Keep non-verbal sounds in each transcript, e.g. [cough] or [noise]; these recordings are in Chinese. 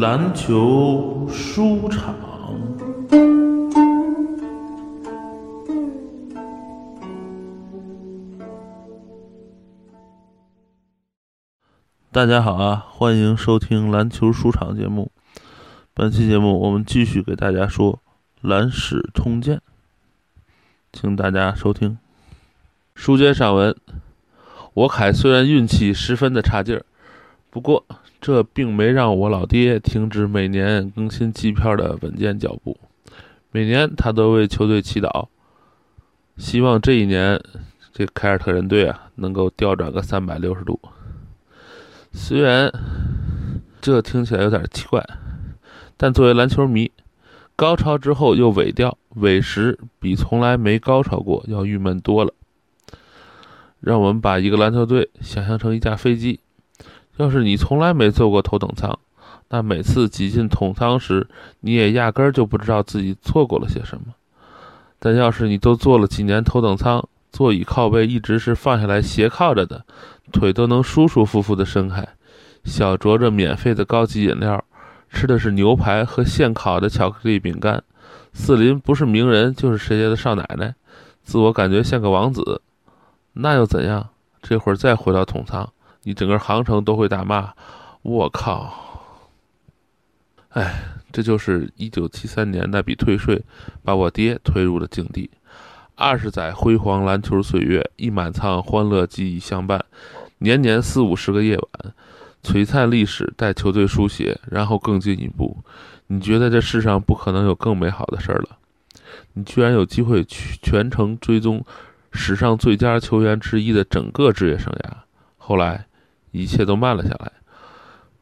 篮球书场。大家好啊，欢迎收听篮球书场节目。本期节目我们继续给大家说《蓝史通鉴》，请大家收听。书接上文，我凯虽然运气十分的差劲儿，不过这并没让我老爹停止每年更新机票的稳健脚步。每年他都为球队祈祷，希望这一年这凯尔特人队啊能够调转个三百六十度。虽然这听起来有点奇怪，但作为篮球迷，高潮之后又尾掉，尾时比从来没高潮过要郁闷多了。让我们把一个篮球队想象成一架飞机，要是你从来没坐过头等舱，那每次挤进桶舱时，你也压根儿就不知道自己错过了些什么。但要是你都坐了几年头等舱，座椅靠背一直是放下来斜靠着的。腿都能舒舒服服地伸开，小酌着免费的高级饮料，吃的是牛排和现烤的巧克力饼干。四邻不是名人就是谁家的少奶奶，自我感觉像个王子，那又怎样？这会儿再回到统仓，你整个航程都会大骂：“我靠！”哎，这就是一九七三年那笔退税把我爹推入了境地。二十载辉煌篮球岁月，一满仓欢乐记忆相伴。年年四五十个夜晚，璀璨历史带球队书写，然后更进一步。你觉得这世上不可能有更美好的事儿了？你居然有机会去全程追踪史上最佳球员之一的整个职业生涯。后来，一切都慢了下来。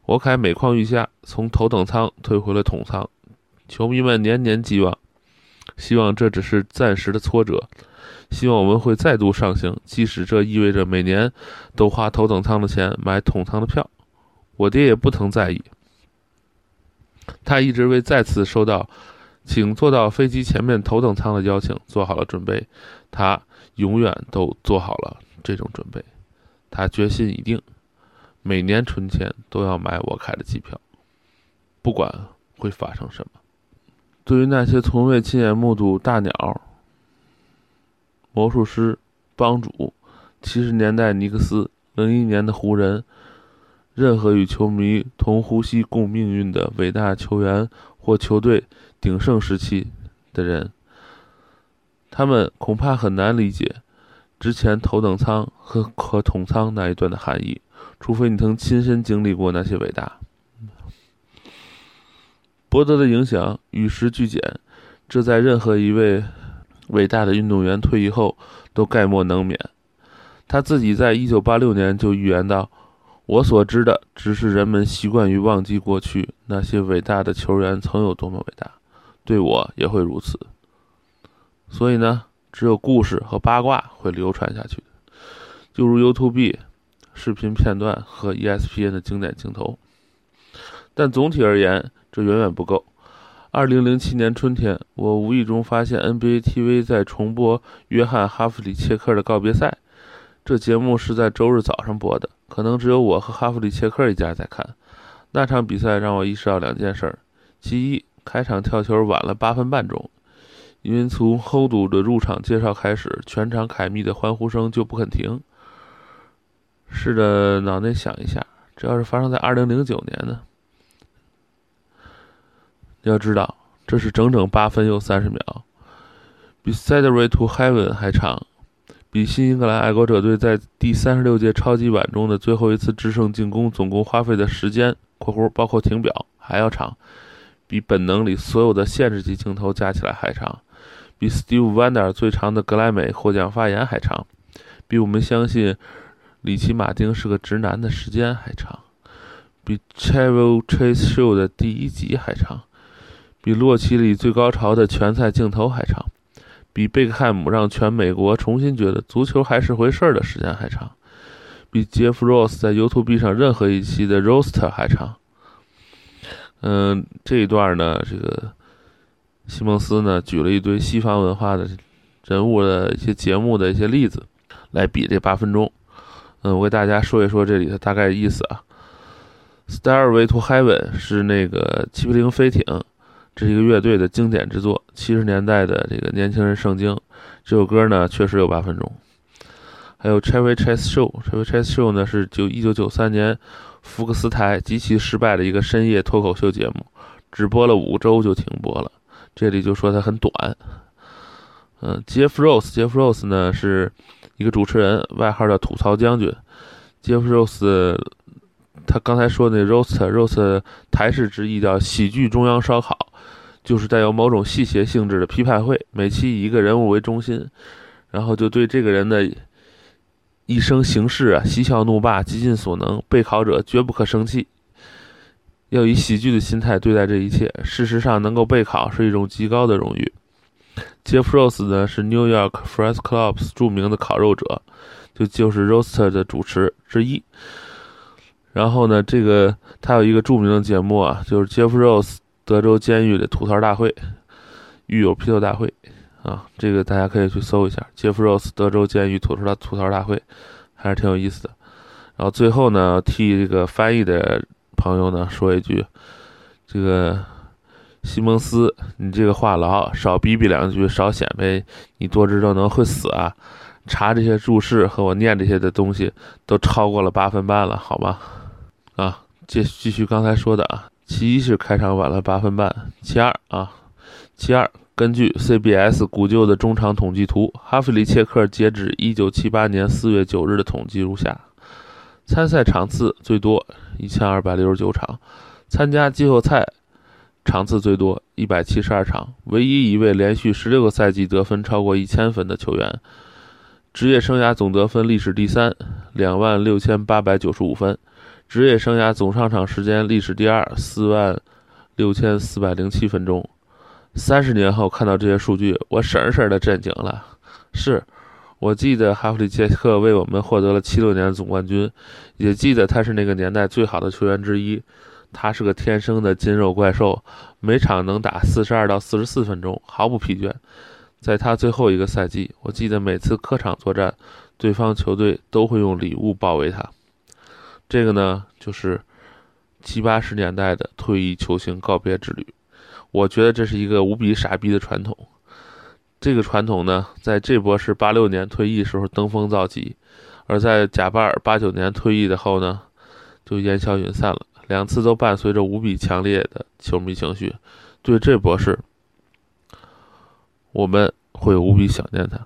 我凯每况愈下，从头等舱退回了统舱。球迷们年年寄望，希望这只是暂时的挫折。希望我们会再度上行，即使这意味着每年都花头等舱的钱买统舱的票。我爹也不曾在意，他一直为再次收到请坐到飞机前面头等舱的邀请做好了准备。他永远都做好了这种准备。他决心已定，每年春天都要买我开的机票，不管会发生什么。对于那些从未亲眼目睹大鸟。魔术师、帮主、七十年代尼克斯、零一年的湖人，任何与球迷同呼吸共命运的伟大球员或球队鼎盛时期的人，他们恐怕很难理解之前头等舱和和统舱那一段的含义，除非你曾亲身经历过那些伟大。博德的影响与时俱减，这在任何一位。伟大的运动员退役后都概莫能免。他自己在一九八六年就预言道：“我所知的只是人们习惯于忘记过去那些伟大的球员曾有多么伟大，对我也会如此。所以呢，只有故事和八卦会流传下去，就如 YouTube 视频片段和 ESPN 的经典镜头。但总体而言，这远远不够。”二零零七年春天，我无意中发现 NBA TV 在重播约翰·哈弗里切克的告别赛。这节目是在周日早上播的，可能只有我和哈弗里切克一家在看。那场比赛让我意识到两件事：其一，开场跳球晚了八分半钟，因为从 Hold 的入场介绍开始，全场凯密的欢呼声就不肯停。试着脑内想一下，这要是发生在二零零九年呢？要知道，这是整整八分又三十秒，比《s e d r y to Heaven》还长，比新英格兰爱国者队在第三十六届超级碗中的最后一次制胜进攻总共花费的时间（括弧包括停表）还要长，比本能里所有的限制级镜头加起来还长，比 Steve Wonder 最长的格莱美获奖发言还长，比我们相信里奇·马丁是个直男的时间还长，比《Chevy Chase Show》的第一集还长。比洛奇里最高潮的拳赛镜头还长，比贝克汉姆让全美国重新觉得足球还是回事儿的时间还长，比杰夫·罗斯在 YouTube 上任何一期的 Roaster 还长。嗯，这一段呢，这个西蒙斯呢举了一堆西方文化的人物的一些节目的一些例子，来比这八分钟。嗯，我给大家说一说这里的大概意思啊。Starway to Heaven 是那个七匹零飞艇，这是一个乐队的经典之作，七十年代的这个年轻人圣经。这首歌呢确实有八分钟。还有 Chevy Chase Show，Chevy Chase Show 呢是九一九九三年福克斯台极其失败的一个深夜脱口秀节目，只播了五周就停播了。这里就说它很短。嗯，Jeff Rose，Jeff Rose 呢是一个主持人，外号叫吐槽将军。Jeff Rose。他刚才说那 roast，roast 台式直译叫喜剧中央烧烤，就是带有某种戏谑性质的批判会，每期以一个人物为中心，然后就对这个人的一生行事啊嬉笑怒骂，极尽所能，备考者绝不可生气，要以喜剧的心态对待这一切。事实上，能够备考是一种极高的荣誉。Jeff Rose 呢是 New York Friars Clubs 著名的烤肉者，就就是 Roaster 的主持之一。然后呢，这个他有一个著名的节目啊，就是 Jeff Rose 德州监狱的吐槽大会，狱友批斗大会啊，这个大家可以去搜一下 Jeff Rose 德州监狱吐槽大吐槽大会，还是挺有意思的。然后最后呢，替这个翻译的朋友呢说一句，这个西蒙斯，你这个话痨，少逼逼两句，少显摆你多知道能会死啊！查这些注释和我念这些的东西都超过了八分半了，好吗？啊，继继续刚才说的啊，其一是开场晚了八分半，其二啊，其二，根据 CBS 古旧的中场统计图，哈弗里切克截止1978年4月9日的统计如下：参赛场次最多1269场，参加季后赛场次最多172场，唯一一位连续16个赛季得分超过1000分的球员，职业生涯总得分历史第三，26,895分。职业生涯总上场时间历史第二，四万六千四百零七分钟。三十年后看到这些数据，我神神的震惊了。是，我记得哈弗里杰克为我们获得了七六年总冠军，也记得他是那个年代最好的球员之一。他是个天生的筋肉怪兽，每场能打四十二到四十四分钟，毫不疲倦。在他最后一个赛季，我记得每次客场作战，对方球队都会用礼物包围他。这个呢，就是七八十年代的退役球星告别之旅。我觉得这是一个无比傻逼的传统。这个传统呢，在这波是八六年退役时候登峰造极，而在贾巴尔八九年退役的后呢，就烟消云散了。两次都伴随着无比强烈的球迷情绪。对这博士，我们会无比想念他；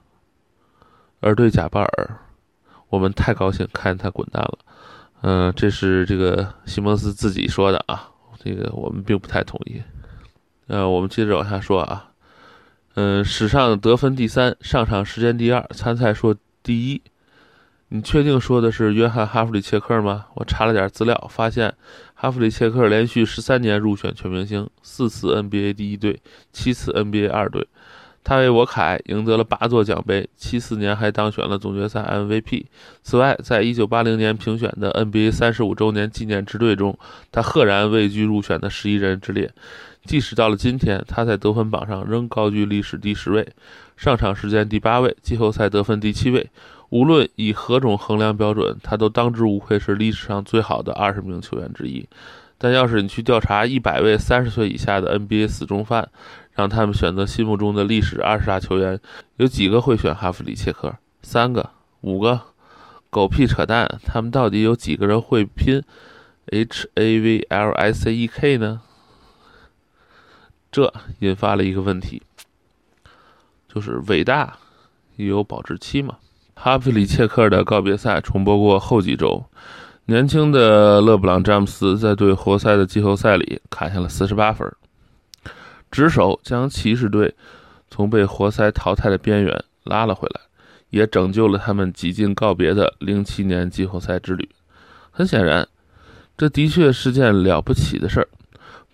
而对贾巴尔，我们太高兴看见他滚蛋了。嗯，这是这个西蒙斯自己说的啊，这个我们并不太同意。呃，我们接着往下说啊，嗯，史上得分第三，上场时间第二，参赛数第一。你确定说的是约翰·哈弗里切克吗？我查了点资料，发现哈弗里切克连续十三年入选全明星，四次 NBA 第一队，七次 NBA 二队。他为我凯赢得了八座奖杯，七四年还当选了总决赛 MVP。此外，在一九八零年评选的 NBA 三十五周年纪念之队中，他赫然位居入选的十一人之列。即使到了今天，他在得分榜上仍高居历史第十位，上场时间第八位，季后赛得分第七位。无论以何种衡量标准，他都当之无愧是历史上最好的二十名球员之一。但要是你去调查一百位三十岁以下的 NBA 死忠犯，让他们选择心目中的历史二十大球员，有几个会选哈弗里切克？三个、五个？狗屁扯淡！他们到底有几个人会拼 H A V L S E K 呢？这引发了一个问题，就是伟大也有保质期嘛？哈弗里切克的告别赛重播过后几周，年轻的勒布朗詹姆斯在对活塞的季后赛里砍下了四十八分。执手将骑士队从被活塞淘汰的边缘拉了回来，也拯救了他们几近告别的零七年季后赛之旅。很显然，这的确是件了不起的事儿。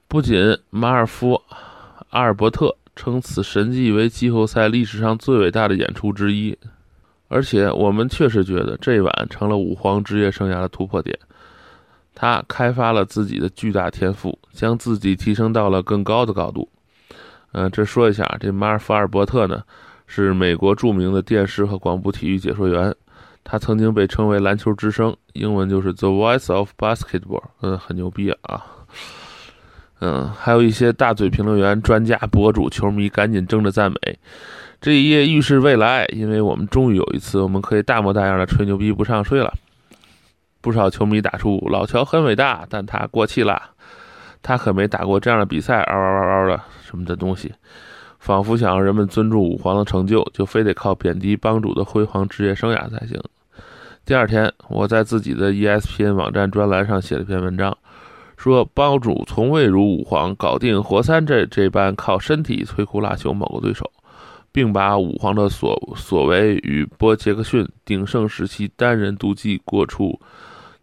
不仅马尔夫阿尔伯特称此神迹为季后赛历史上最伟大的演出之一，而且我们确实觉得这一晚成了武皇职业生涯的突破点。他开发了自己的巨大天赋，将自己提升到了更高的高度。嗯，这说一下，这马尔福尔伯特呢，是美国著名的电视和广播体育解说员。他曾经被称为篮球之声，英文就是 The Voice of Basketball，嗯，很牛逼啊。嗯，还有一些大嘴评论员、专家、博主、球迷赶紧争着赞美，这一页预示未来，因为我们终于有一次我们可以大模大样的吹牛逼不上税了。不少球迷打出“老乔很伟大，但他过气了，他可没打过这样的比赛”，嗷嗷嗷嗷的什么的东西，仿佛想让人们尊重武皇的成就，就非得靠贬低帮主的辉煌职业生涯才行。第二天，我在自己的 ESPN 网站专栏上写了篇文章。说帮主从未如武皇搞定活三这这般靠身体摧枯拉朽某个对手，并把武皇的所所为与波杰克逊鼎盛时期单人独骑过处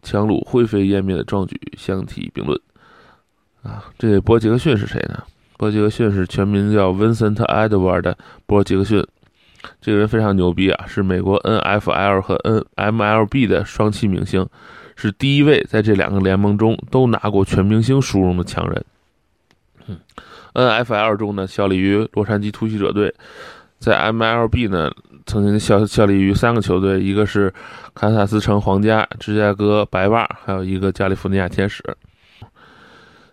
强弩灰飞烟灭的壮举相提并论。啊，这波杰克逊是谁呢？波杰克逊是全名叫 Vincent Edward 的波杰克逊，这个人非常牛逼啊，是美国 NFL 和 NMLB 的双栖明星。是第一位在这两个联盟中都拿过全明星殊荣的强人。嗯，NFL 中呢效力于洛杉矶突袭者队，在 MLB 呢曾经效效力于三个球队，一个是堪萨斯城皇家、芝加哥白袜，还有一个加利福尼亚天使。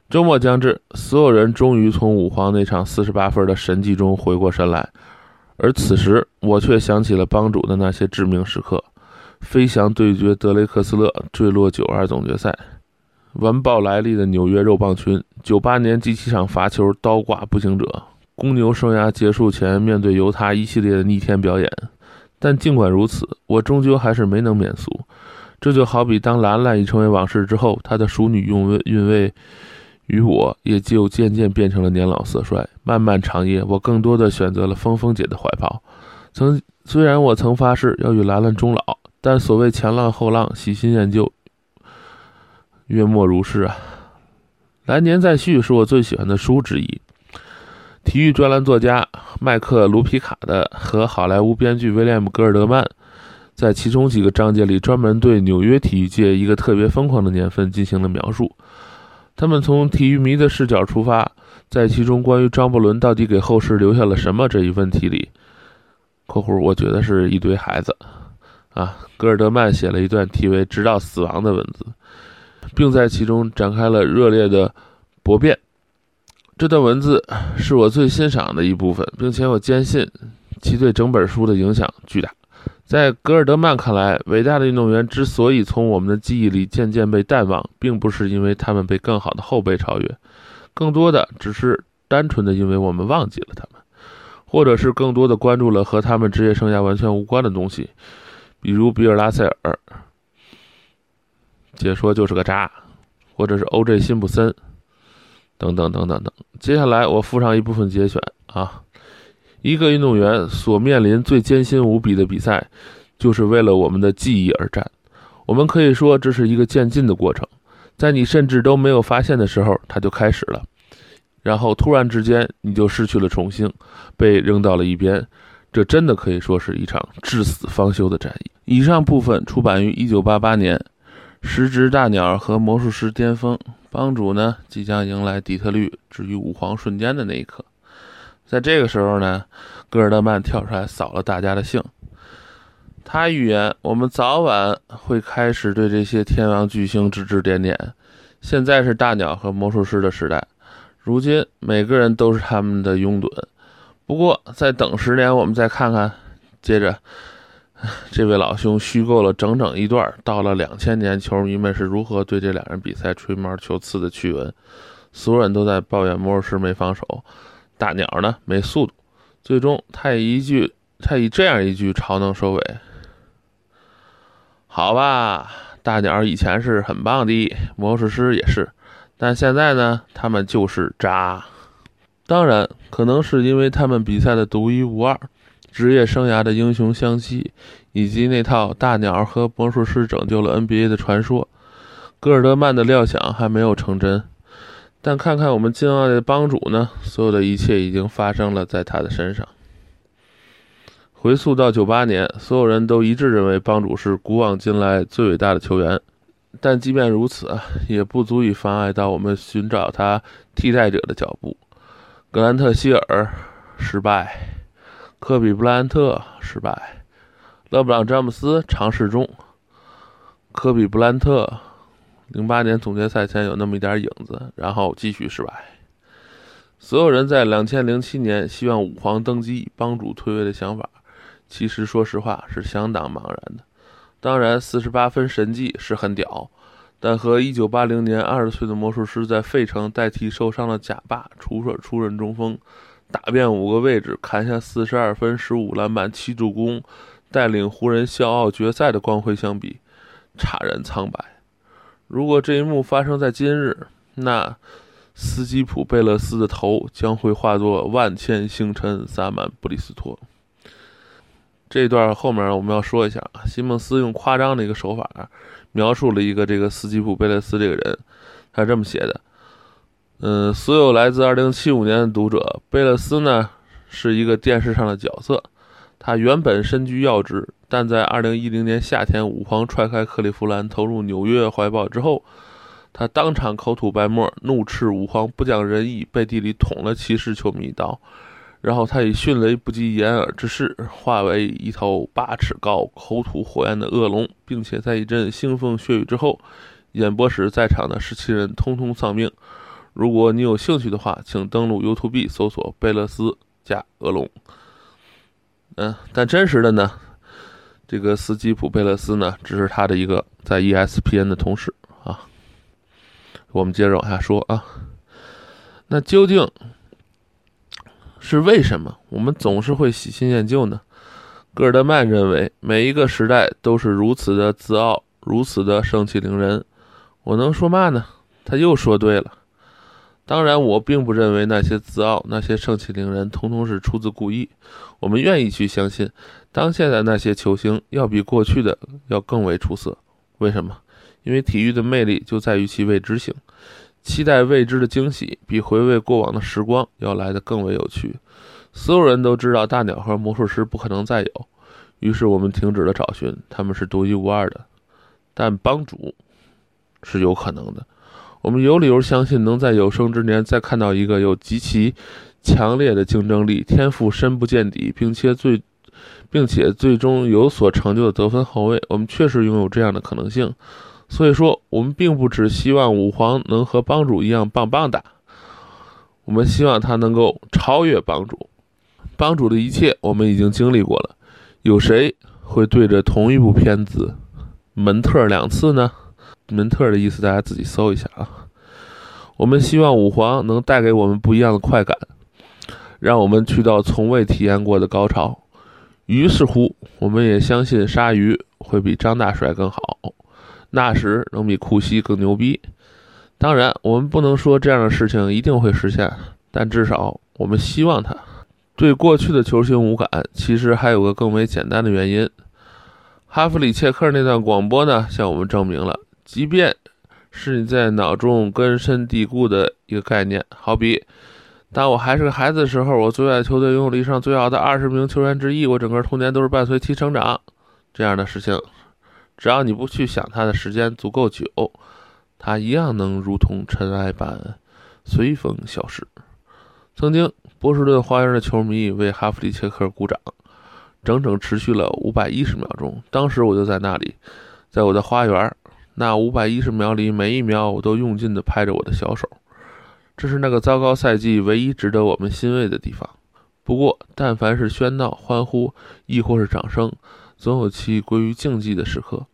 周末将至，所有人终于从五皇那场四十八分的神迹中回过神来，而此时我却想起了帮主的那些致命时刻。飞翔对决德雷克斯勒，坠落九二总决赛，完爆莱利的纽约肉棒群，九八年第七场罚球刀挂步行者，公牛生涯结束前面对犹他一系列的逆天表演。但尽管如此，我终究还是没能免俗。这就好比当兰兰已成为往事之后，她的熟女韵味韵味与我也就渐渐变成了年老色衰。漫漫长夜，我更多的选择了峰峰姐的怀抱。曾虽然我曾发誓要与兰兰终老。但所谓前浪后浪，喜新厌旧，月末如是啊。来年再续是我最喜欢的书之一。体育专栏作家麦克卢皮卡的和好莱坞编剧威廉姆戈尔德曼，在其中几个章节里专门对纽约体育界一个特别疯狂的年份进行了描述。他们从体育迷的视角出发，在其中关于张伯伦到底给后世留下了什么这一问题里（括弧我觉得是一堆孩子）。啊，格尔德曼写了一段题为“直到死亡”的文字，并在其中展开了热烈的驳辩。这段文字是我最欣赏的一部分，并且我坚信其对整本书的影响巨大。在格尔德曼看来，伟大的运动员之所以从我们的记忆里渐渐被淡忘，并不是因为他们被更好的后辈超越，更多的只是单纯的因为我们忘记了他们，或者是更多的关注了和他们职业生涯完全无关的东西。比如比尔·拉塞尔，解说就是个渣，或者是 O.J. 辛普森，等等等等等。接下来我附上一部分节选啊，一个运动员所面临最艰辛无比的比赛，就是为了我们的记忆而战。我们可以说这是一个渐进的过程，在你甚至都没有发现的时候，它就开始了，然后突然之间你就失去了重新，被扔到了一边。这真的可以说是一场至死方休的战役。以上部分出版于1988年，时值大鸟和魔术师巅峰，帮主呢即将迎来底特律置于武皇瞬间的那一刻。在这个时候呢，戈尔德曼跳出来扫了大家的兴。他预言我们早晚会开始对这些天王巨星指指点点。现在是大鸟和魔术师的时代，如今每个人都是他们的拥趸。不过，再等十年，我们再看看。接着，这位老兄虚构了整整一段，到了两千年，球迷们是如何对这两人比赛吹毛求疵的趣闻。所有人都在抱怨魔术师没防守，大鸟呢没速度。最终，他以一句，他以这样一句嘲弄收尾：“好吧，大鸟以前是很棒的，魔术师也是，但现在呢，他们就是渣。”当然，可能是因为他们比赛的独一无二，职业生涯的英雄相惜，以及那套大鸟和魔术师拯救了 NBA 的传说，戈尔德曼的料想还没有成真。但看看我们敬爱的帮主呢？所有的一切已经发生了在他的身上。回溯到九八年，所有人都一致认为帮主是古往今来最伟大的球员。但即便如此，也不足以妨碍到我们寻找他替代者的脚步。格兰特·希尔失败，科比·布莱恩特失败，勒布朗·詹姆斯尝试中，科比·布兰特，零八年总决赛前有那么一点影子，然后继续失败。所有人在两千零七年希望五皇登基帮主退位的想法，其实说实话是相当茫然的。当然，四十八分神迹是很屌，但和一九八零年二十岁的魔术师在费城代替受伤的贾巴出任出任中锋，打遍五个位置，砍下四十二分、十五篮板、七助攻，带领湖人笑傲决赛的光辉相比，差人苍白。如果这一幕发生在今日，那斯基普贝勒斯的头将会化作万千星辰洒满布里斯托。这段后面我们要说一下啊，西蒙斯用夸张的一个手法描述了一个这个斯基普贝勒斯这个人，他是这么写的：嗯，所有来自2075年的读者，贝勒斯呢是一个电视上的角色，他原本身居要职，但在2010年夏天武皇踹开克利夫兰投入纽约怀抱之后，他当场口吐白沫，怒斥武皇不讲仁义，背地里捅了骑士球迷一刀。然后他以迅雷不及掩耳之势，化为一头八尺高、口吐火焰的恶龙，并且在一阵腥风血雨之后，演播室在场的十七人通通丧命。如果你有兴趣的话，请登录 YouTube 搜索“贝勒斯加恶龙”。嗯，但真实的呢，这个斯基普贝勒斯呢，只是他的一个在 ESPN 的同事啊。我们接着往下说啊，那究竟？是为什么我们总是会喜新厌旧呢？戈尔德曼认为，每一个时代都是如此的自傲，如此的盛气凌人。我能说嘛呢？他又说对了。当然，我并不认为那些自傲、那些盛气凌人，通通是出自故意。我们愿意去相信，当下的那些球星要比过去的要更为出色。为什么？因为体育的魅力就在于其未知性。期待未知的惊喜，比回味过往的时光要来得更为有趣。所有人都知道大鸟和魔术师不可能再有，于是我们停止了找寻，他们是独一无二的。但帮主是有可能的。我们有理由相信，能在有生之年再看到一个有极其强烈的竞争力、天赋深不见底，并且最并且最终有所成就的得分后卫。我们确实拥有这样的可能性。所以说，我们并不只希望五皇能和帮主一样棒棒哒，我们希望他能够超越帮主。帮主的一切我们已经经历过了，有谁会对着同一部片子门特两次呢？门特的意思大家自己搜一下啊。我们希望五皇能带给我们不一样的快感，让我们去到从未体验过的高潮。于是乎，我们也相信鲨鱼会比张大帅更好。那时能比库西更牛逼。当然，我们不能说这样的事情一定会实现，但至少我们希望它。对过去的球星无感，其实还有个更为简单的原因。哈弗里切克那段广播呢，向我们证明了，即便是你在脑中根深蒂固的一个概念，好比当我还是个孩子的时候，我最爱球队拥有历史上最好的二十名球员之一，我整个童年都是伴随其成长，这样的事情。只要你不去想它的时间足够久，它一样能如同尘埃般随风消失。曾经，波士顿花园的球迷为哈弗里切克鼓掌，整整持续了五百一十秒钟。当时我就在那里，在我的花园。那五百一十秒里，每一秒我都用劲地拍着我的小手。这是那个糟糕赛季唯一值得我们欣慰的地方。不过，但凡是喧闹、欢呼，亦或是掌声，总有其归于竞技的时刻，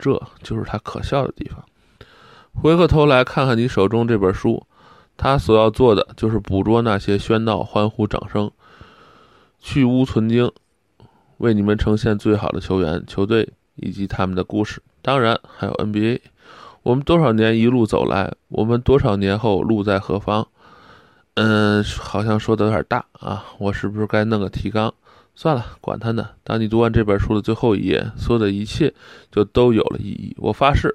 这就是他可笑的地方。回过头来看看你手中这本书，他所要做的就是捕捉那些喧闹、欢呼、掌声，去污存精，为你们呈现最好的球员、球队以及他们的故事。当然，还有 NBA。我们多少年一路走来，我们多少年后路在何方？嗯，好像说的有点大啊，我是不是该弄个提纲？算了，管他呢。当你读完这本书的最后一页，所有的一切就都有了意义。我发誓。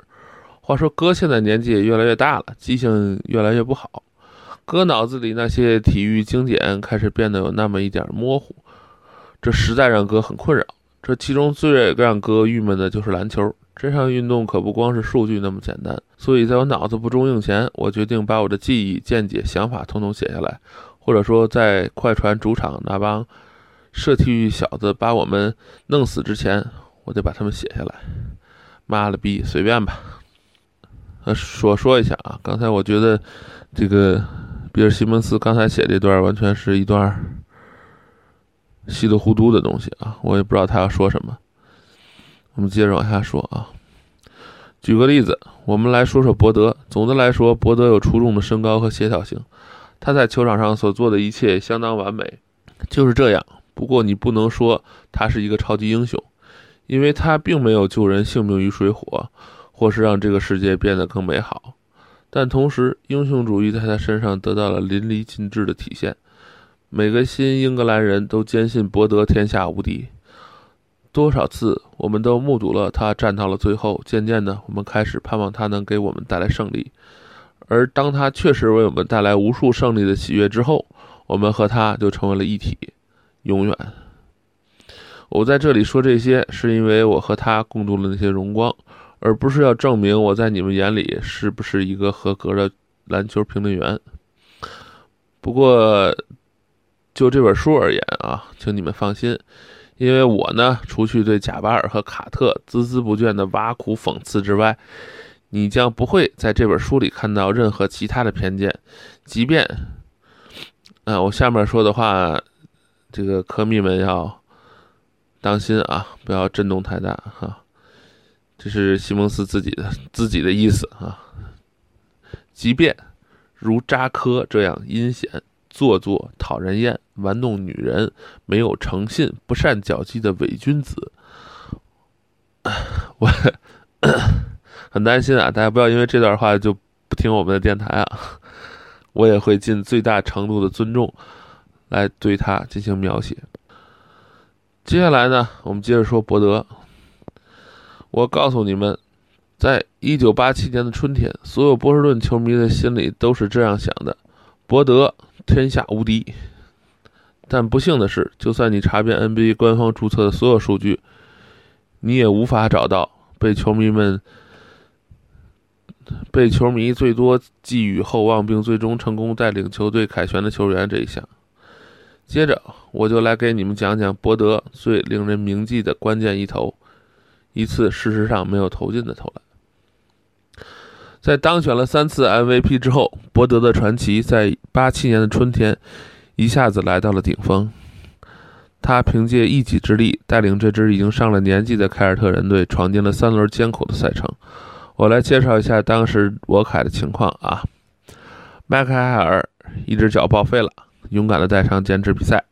话说，哥现在年纪也越来越大了，记性越来越不好。哥脑子里那些体育经典开始变得有那么一点模糊，这实在让哥很困扰。这其中最让哥郁闷的就是篮球。这项运动可不光是数据那么简单。所以，在我脑子不中用前，我决定把我的记忆、见解、想法统统写下来，或者说，在快船主场那帮。射体育小子把我们弄死之前，我得把他们写下来。妈了逼，随便吧。呃，说说一下啊，刚才我觉得这个比尔·西蒙斯刚才写这段完全是一段稀里糊涂的东西啊，我也不知道他要说什么。我们接着往下说啊。举个例子，我们来说说博德。总的来说，博德有出众的身高和协调性，他在球场上所做的一切相当完美，就是这样。不过你不能说他是一个超级英雄，因为他并没有救人性命于水火。或是让这个世界变得更美好，但同时，英雄主义在他身上得到了淋漓尽致的体现。每个新英格兰人都坚信博德天下无敌。多少次，我们都目睹了他战到了最后。渐渐的，我们开始盼望他能给我们带来胜利。而当他确实为我们带来无数胜利的喜悦之后，我们和他就成为了一体，永远。我在这里说这些，是因为我和他共度了那些荣光。而不是要证明我在你们眼里是不是一个合格的篮球评论员。不过，就这本书而言啊，请你们放心，因为我呢，除去对贾巴尔和卡特孜孜不倦的挖苦讽刺之外，你将不会在这本书里看到任何其他的偏见。即便，嗯，我下面说的话，这个科密们要当心啊，不要震动太大哈。这是西蒙斯自己的自己的意思啊。即便如扎科这样阴险、做作、讨人厌、玩弄女人、没有诚信、不善交际的伪君子，[coughs] 我 [coughs] 很担心啊！大家不要因为这段话就不听我们的电台啊！我也会尽最大程度的尊重来对他进行描写。接下来呢，我们接着说博德。我告诉你们，在一九八七年的春天，所有波士顿球迷的心里都是这样想的：博德天下无敌。但不幸的是，就算你查遍 NBA 官方注册的所有数据，你也无法找到被球迷们、被球迷最多寄予厚望，并最终成功带领球队凯旋的球员这一项。接着，我就来给你们讲讲博德最令人铭记的关键一投。一次事实上没有投进的投篮。在当选了三次 MVP 之后，博德的传奇在八七年的春天一下子来到了顶峰。他凭借一己之力，带领这支已经上了年纪的凯尔特人队闯进了三轮艰苦的赛程。我来介绍一下当时我凯的情况啊。麦克海尔一只脚报废了，勇敢地带伤坚持比赛。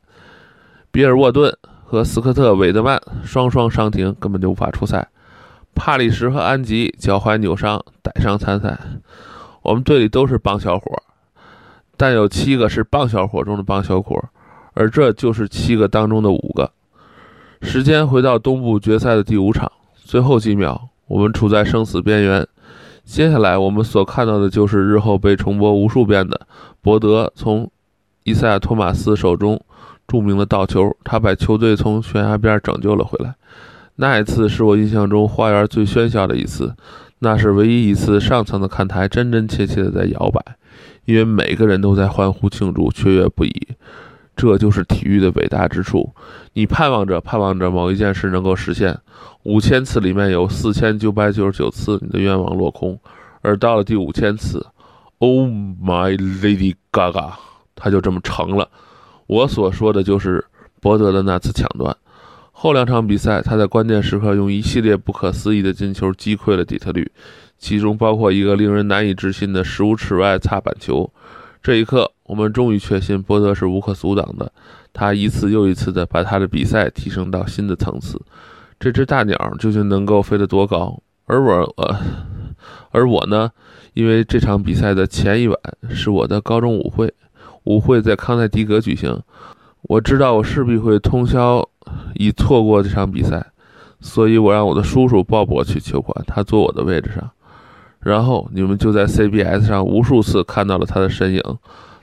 比尔沃顿。和斯科特·韦德曼双双伤停，根本就无法出赛。帕里什和安吉脚踝扭伤，带伤参赛。我们队里都是棒小伙，但有七个是棒小伙中的棒小伙，而这就是七个当中的五个。时间回到东部决赛的第五场，最后几秒，我们处在生死边缘。接下来我们所看到的就是日后被重播无数遍的博德从伊赛亚·托马斯手中。著名的倒球，他把球队从悬崖边拯救了回来。那一次是我印象中花园最喧嚣的一次，那是唯一一次上层的看台真真切切的在摇摆，因为每个人都在欢呼庆祝，雀跃不已。这就是体育的伟大之处。你盼望着，盼望着某一件事能够实现，五千次里面有四千九百九十九次你的愿望落空，而到了第五千次，Oh my Lady Gaga，他就这么成了。我所说的就是博德的那次抢断。后两场比赛，他在关键时刻用一系列不可思议的进球击溃了底特律，其中包括一个令人难以置信的十五尺外擦板球。这一刻，我们终于确信博德是无可阻挡的。他一次又一次地把他的比赛提升到新的层次。这只大鸟究竟能够飞得多高？而我，呃，而我呢？因为这场比赛的前一晚是我的高中舞会。舞会在康奈迪格举行，我知道我势必会通宵，以错过这场比赛，所以我让我的叔叔鲍勃去球馆，他坐我的位置上，然后你们就在 CBS 上无数次看到了他的身影。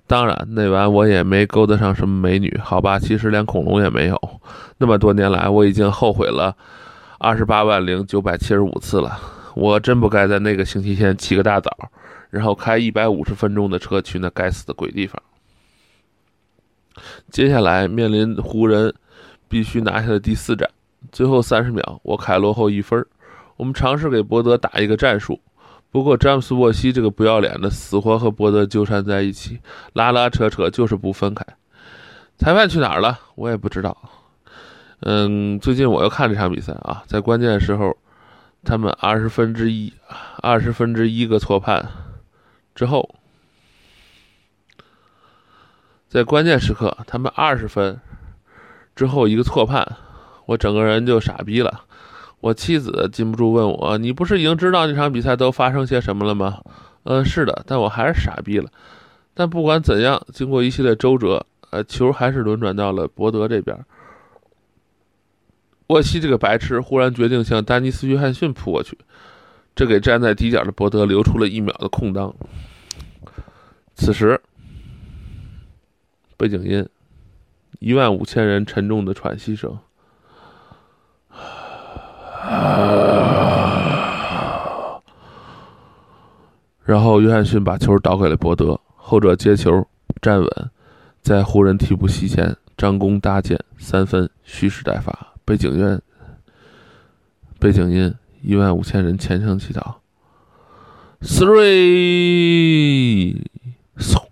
当然，那晚我也没勾搭上什么美女，好吧，其实连恐龙也没有。那么多年来，我已经后悔了二十八万零九百七十五次了。我真不该在那个星期天起个大早，然后开一百五十分钟的车去那该死的鬼地方。接下来面临湖人必须拿下的第四战，最后三十秒，我凯落后一分。我们尝试给博德打一个战术，不过詹姆斯沃西这个不要脸的，死活和博德纠缠在一起，拉拉扯扯就是不分开。裁判去哪儿了？我也不知道。嗯，最近我又看这场比赛啊，在关键时候，他们二十分之一，二十分之一个错判之后，在关键时刻，他们二十分之后一个错判，我整个人就傻逼了。我妻子禁不住问我：“你不是已经知道那场比赛都发生些什么了吗？”嗯，是的，但我还是傻逼了。但不管怎样，经过一系列周折，呃，球还是轮转到了博德这边。沃西这个白痴忽然决定向丹尼斯·约翰逊扑过去，这给站在底角的博德留出了一秒的空当。此时，背景音，一万五千人沉重的喘息声，然后约翰逊把球倒给了博德，后者接球站稳，在湖人替补席前张弓搭箭，三分蓄势待发。背景音，背景音，一万五千人虔诚祈祷。Three，嗖，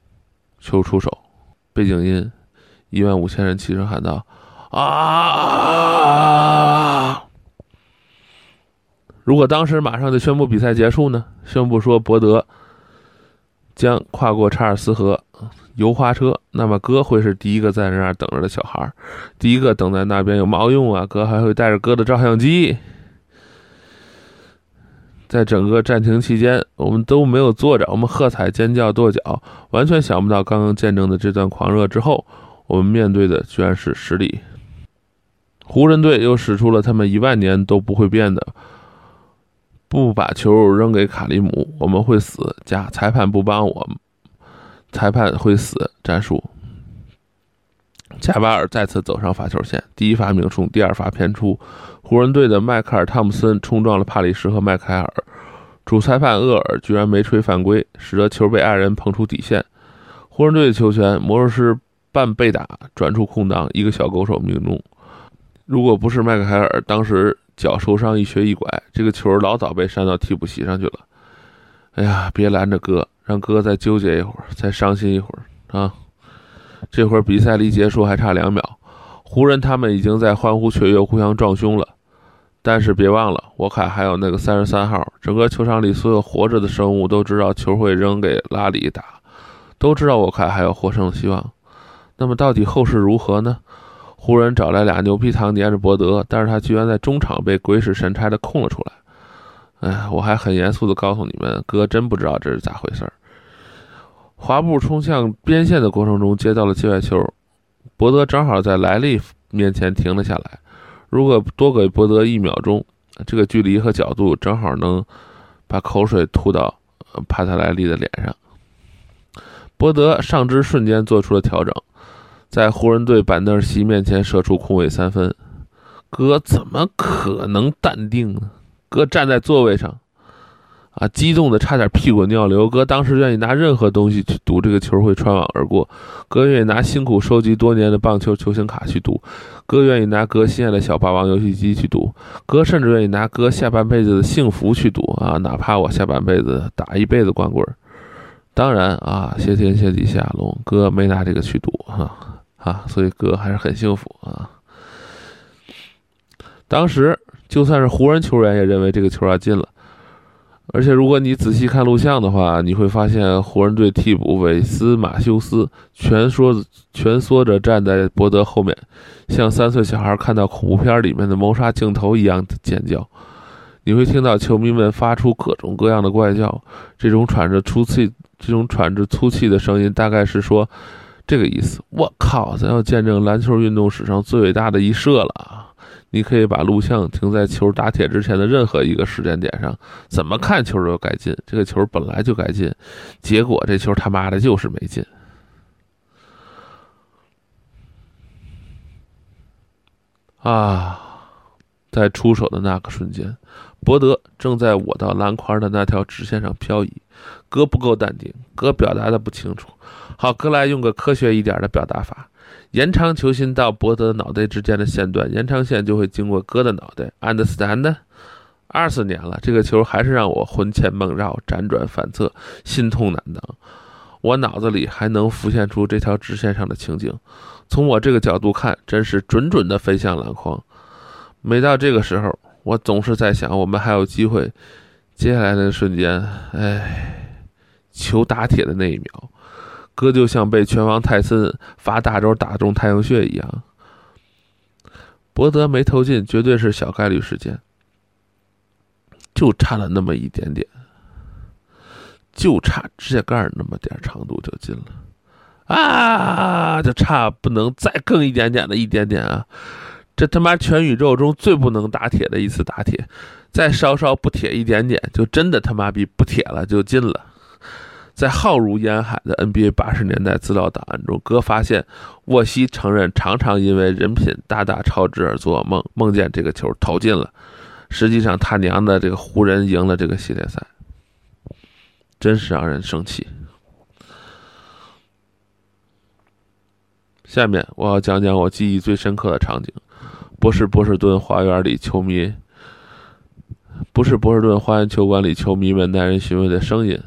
球出手。背景音，一万五千人齐声喊道：“啊！”如果当时马上就宣布比赛结束呢？宣布说博德将跨过查尔斯河。油花车，那么哥会是第一个在那儿等着的小孩第一个等在那边有毛用啊？哥还会带着哥的照相机。在整个暂停期间，我们都没有坐着，我们喝彩、尖叫、跺脚，完全想不到刚刚见证的这段狂热之后，我们面对的居然是实力。湖人队又使出了他们一万年都不会变的“不把球扔给卡利姆，我们会死”加裁判不帮我。裁判会死战术。加巴尔再次走上罚球线，第一罚命中，第二罚偏出。湖人队的迈克尔·汤姆森冲撞了帕里什和麦凯尔，主裁判厄尔居然没吹犯规，使得球被爱人碰出底线。湖人队的球权，魔术师半被打转出空档，一个小勾手命中。如果不是麦克尔当时脚受伤一瘸一拐，这个球老早被扇到替补席上去了。哎呀，别拦着哥。让哥再纠结一会儿，再伤心一会儿啊！这会儿比赛离结束还差两秒，湖人他们已经在欢呼雀跃、互相撞胸了。但是别忘了，沃凯还有那个三十三号。整个球场里所有活着的生物都知道球会扔给拉里打，都知道沃凯还有获胜的希望。那么到底后事如何呢？湖人找来俩牛皮糖粘着伯德，但是他居然在中场被鬼使神差的空了出来。哎，我还很严肃的告诉你们，哥真不知道这是咋回事儿。滑步冲向边线的过程中接到了界外球，博德正好在莱利面前停了下来。如果多给博德一秒钟，这个距离和角度正好能把口水吐到帕特莱利的脸上。博德上肢瞬间做出了调整，在湖人队板凳席面前射出空位三分。哥怎么可能淡定呢？哥站在座位上。啊！激动的差点屁滚尿流。哥当时愿意拿任何东西去赌这个球会穿网而过。哥愿意拿辛苦收集多年的棒球球星卡去赌。哥愿意拿哥心爱的小霸王游戏机去赌。哥甚至愿意拿哥下半辈子的幸福去赌啊！哪怕我下半辈子打一辈子光棍。当然啊，谢天谢地谢亚龙，哥没拿这个去赌哈啊，所以哥还是很幸福啊。当时就算是湖人球员也认为这个球要进了。而且，如果你仔细看录像的话，你会发现湖人队替补韦斯马修斯蜷缩蜷缩着站在博德后面，像三岁小孩看到恐怖片里面的谋杀镜头一样的尖叫。你会听到球迷们发出各种各样的怪叫，这种喘着粗气、这种喘着粗气的声音，大概是说这个意思：我靠，咱要见证篮球运动史上最伟大的一射了！你可以把录像停在球打铁之前的任何一个时间点上，怎么看球都该进。这个球本来就该进，结果这球他妈的就是没进。啊，在出手的那个瞬间，博德正在我到篮筐的那条直线上漂移。哥不够淡定，哥表达的不清楚。好，哥来用个科学一点的表达法。延长球心到博德脑袋之间的线段，延长线就会经过哥的脑袋。Understand？二十年了，这个球还是让我魂牵梦绕、辗转反侧、心痛难当。我脑子里还能浮现出这条直线上的情景。从我这个角度看，真是准准的飞向篮筐。每到这个时候，我总是在想，我们还有机会。接下来的瞬间，哎，球打铁的那一秒，哥就像被拳王泰森发大招打中太阳穴一样。博德没投进，绝对是小概率事件，就差了那么一点点，就差指甲盖那么点长度就进了，啊，就差不能再更一点点的一点点啊！这他妈全宇宙中最不能打铁的一次打铁，再稍稍不铁一点点，就真的他妈逼不铁了，就进了。在浩如烟海的 NBA 八十年代资料档案中，哥发现沃西承认常常因为人品大大超支而做梦，梦见这个球投进了。实际上他娘的，这个湖人赢了这个系列赛，真是让人生气。下面我要讲讲我记忆最深刻的场景。不是波士顿花园里球迷，不是波士顿花园球馆里球迷们耐人寻味的声音。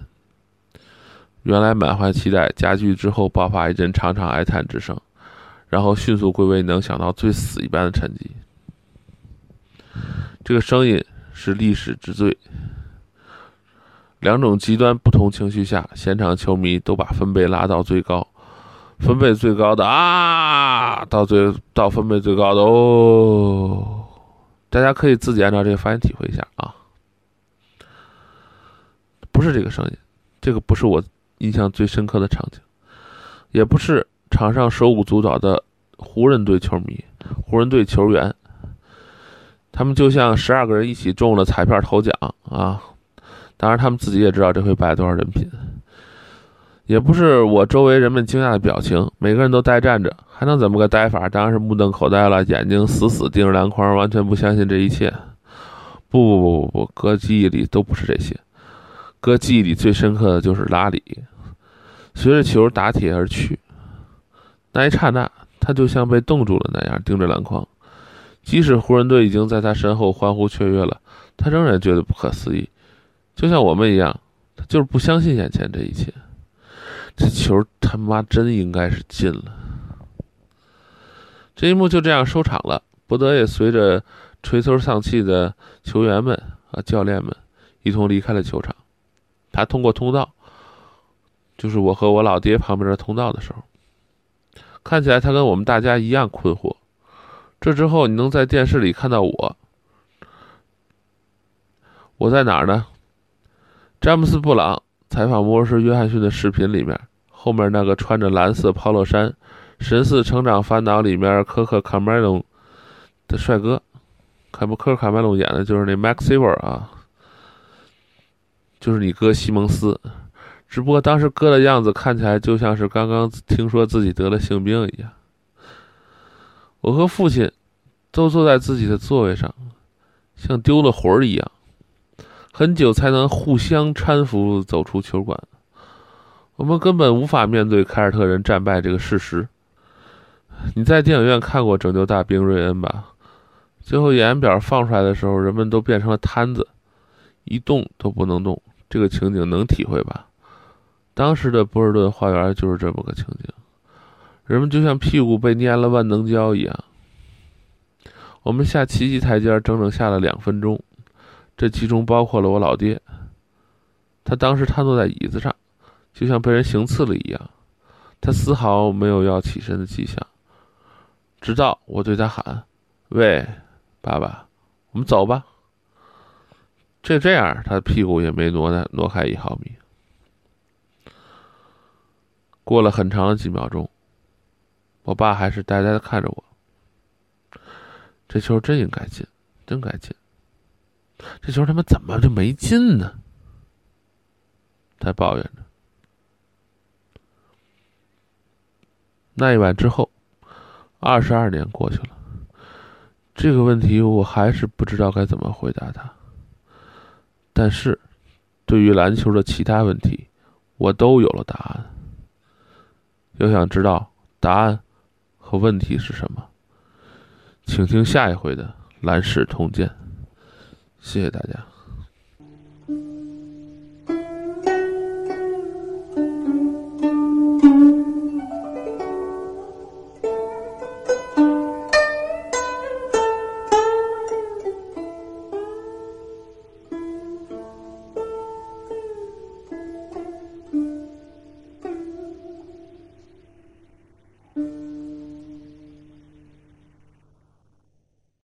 原来满怀期待加剧之后，爆发一阵长长哀叹之声，然后迅速归为能想到最死一般的沉寂。这个声音是历史之最。两种极端不同情绪下，现场球迷都把分贝拉到最高。分贝最高的啊，到最到分贝最高的哦，大家可以自己按照这个发音体会一下啊。不是这个声音，这个不是我印象最深刻的场景，也不是场上手舞足蹈的湖人队球迷、湖人队球员，他们就像十二个人一起中了彩票头奖啊！当然，他们自己也知道这回败多少人品。也不是我周围人们惊讶的表情，每个人都呆站着，还能怎么个呆法？当然是目瞪口呆了，眼睛死死盯着篮筐，完全不相信这一切。不不不不不，哥记忆里都不是这些，哥记忆里最深刻的就是拉里，随着球打铁而去，那一刹那，他就像被冻住了那样盯着篮筐，即使湖人队已经在他身后欢呼雀跃了，他仍然觉得不可思议，就像我们一样，他就是不相信眼前这一切。这球他妈真应该是进了。这一幕就这样收场了，博德也随着垂头丧气的球员们啊、教练们一同离开了球场。他通过通道，就是我和我老爹旁边的通道的时候，看起来他跟我们大家一样困惑。这之后，你能在电视里看到我，我在哪儿呢？詹姆斯·布朗。采访摩尔斯·约翰逊的视频里面，后面那个穿着蓝色 polo 衫、神似《成长烦恼》里面科克·卡梅隆的帅哥，卡布克·卡梅隆演的就是那 Max Siver 啊，就是你哥西蒙斯。只不过当时哥的样子看起来就像是刚刚听说自己得了性病一样。我和父亲都坐在自己的座位上，像丢了魂儿一样。很久才能互相搀扶走出球馆，我们根本无法面对凯尔特人战败这个事实。你在电影院看过《拯救大兵瑞恩》吧？最后演员表放出来的时候，人们都变成了瘫子，一动都不能动。这个情景能体会吧？当时的波士顿花园就是这么个情景，人们就像屁股被粘了万能胶一样。我们下奇迹台阶，整整下了两分钟。这其中包括了我老爹，他当时瘫坐在椅子上，就像被人行刺了一样，他丝毫没有要起身的迹象。直到我对他喊：“喂，爸爸，我们走吧。”这这样，他的屁股也没挪开挪开一毫米。过了很长的几秒钟，我爸还是呆呆的看着我。这球真应该进，真该进。这球他妈怎么就没进呢？他抱怨着。那一晚之后，二十二年过去了，这个问题我还是不知道该怎么回答他。但是，对于篮球的其他问题，我都有了答案。要想知道答案和问题是什么？请听下一回的《蓝史通鉴》。谢谢大家。